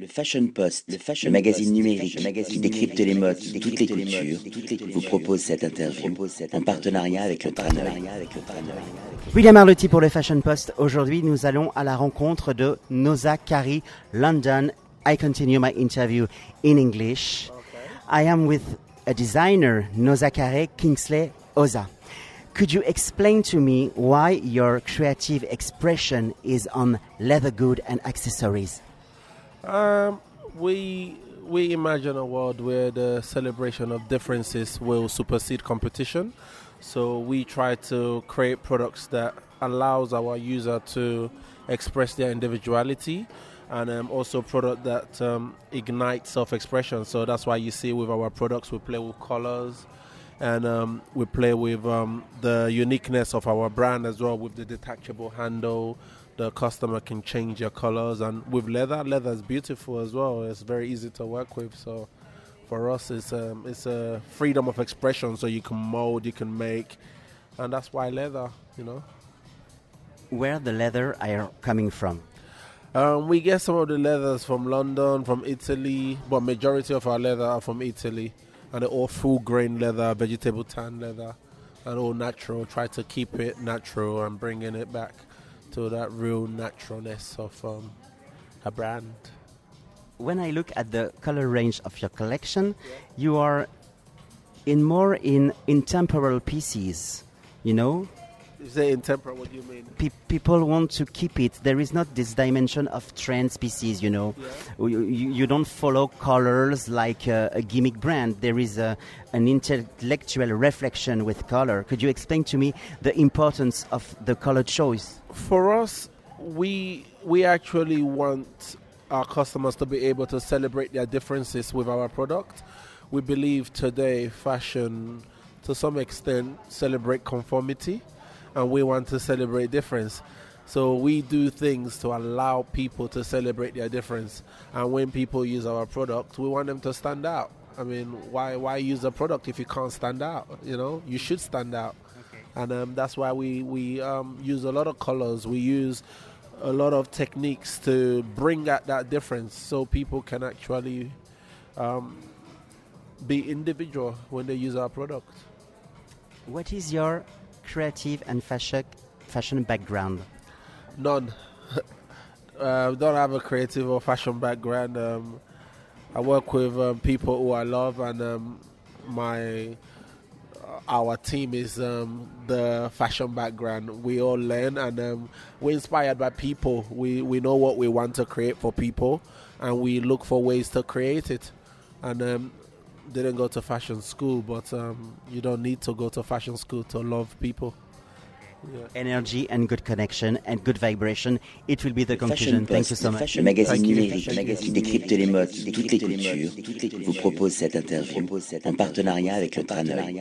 Le Fashion Post, le, fashion magazine numérique le magazine qui décrypte les modes de toutes les cultures, vous propose cette interview en partenariat avec le Traneuil. William Arlotti pour le Fashion Post. Aujourd'hui, nous allons à la rencontre de Noza Kari, London. I continue my interview in English. I am with a designer, Noza Kari Kingsley Oza. Could you explain to me why your creative expression is on leather good and accessories? Um, we we imagine a world where the celebration of differences will supersede competition. So we try to create products that allows our user to express their individuality and um, also product that um, ignite self-expression. So that's why you see with our products we play with colors and um, we play with um, the uniqueness of our brand as well with the detachable handle the customer can change your colors and with leather leather is beautiful as well. It's very easy to work with so for us it's um, it's a freedom of expression so you can mold you can make and that's why leather you know. Where the leather are coming from? Um, we get some of the leathers from london from italy but majority of our leather are from italy and they're all full grain leather vegetable tan leather and all natural. Try to keep it natural and bringing it back to that real naturalness of um, a brand. When I look at the color range of your collection, you are in more in intemporal pieces, you know, you say intemporal, what do you mean? Pe- people want to keep it. There is not this dimension of trend species, you know. Yeah. You, you, don't follow colors like a, a gimmick brand. There is a, an intellectual reflection with color. Could you explain to me the importance of the color choice? For us, we we actually want our customers to be able to celebrate their differences with our product. We believe today fashion to some extent celebrate conformity and we want to celebrate difference. So we do things to allow people to celebrate their difference. And when people use our product, we want them to stand out. I mean, why why use a product if you can't stand out? You know, you should stand out. Okay. And um, that's why we we um, use a lot of colors. We use a lot of techniques to bring out that difference, so people can actually um, be individual when they use our product. What is your creative and fashion fashion background? None. uh, don't have a creative or fashion background. Um, I work with um, people who I love, and um, my uh, our team is um, the fashion background. We all learn, and um, we're inspired by people. We we know what we want to create for people, and we look for ways to create it. And um, didn't go to fashion school, but um, you don't need to go to fashion school to love people. Yeah. Energy and good connection and good vibration. It will be the conclusion. Thank you so much. Le magazine numérique qui décrypte les modes de toutes les cultures vous propose cette interview en partenariat avec le Tranoï.